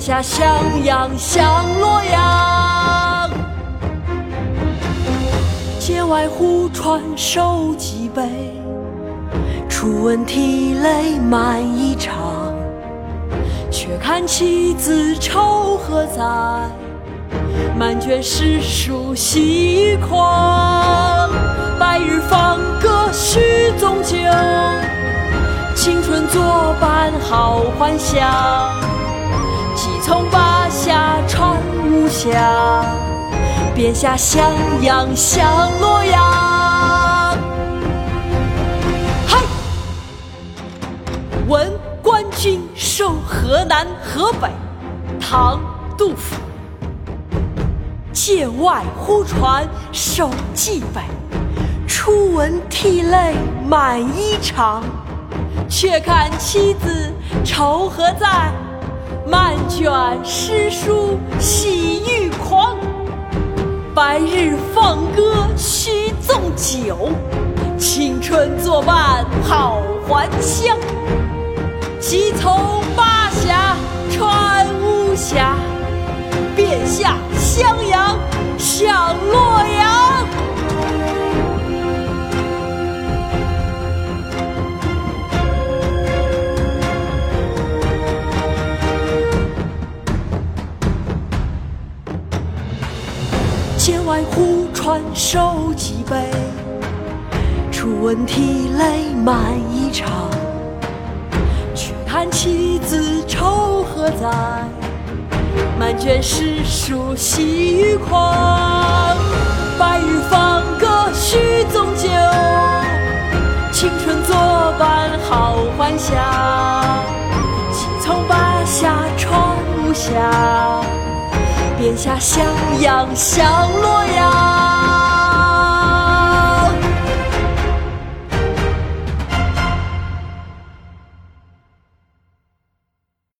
下襄阳向洛阳。剑外忽传收蓟北。初闻涕泪满衣裳，却看妻子愁何在？满卷诗书喜欲狂。白日放歌须纵酒，青春作伴好还乡。即从巴峡穿巫峡，便下襄阳向洛阳。嗨闻官军守河南河北，唐·杜甫。剑外忽传收蓟北，初闻涕泪满衣裳。却看妻子愁何在？漫卷诗书喜欲狂。白日放歌须纵酒，青春作伴好还乡。即从巴峡穿巫峡，便下襄阳向剑外忽传收几杯，初闻涕泪满衣裳。却看妻子愁何在？满卷诗书喜欲狂。白日放歌须纵酒，青春作伴好还乡。天，下襄阳向洛阳。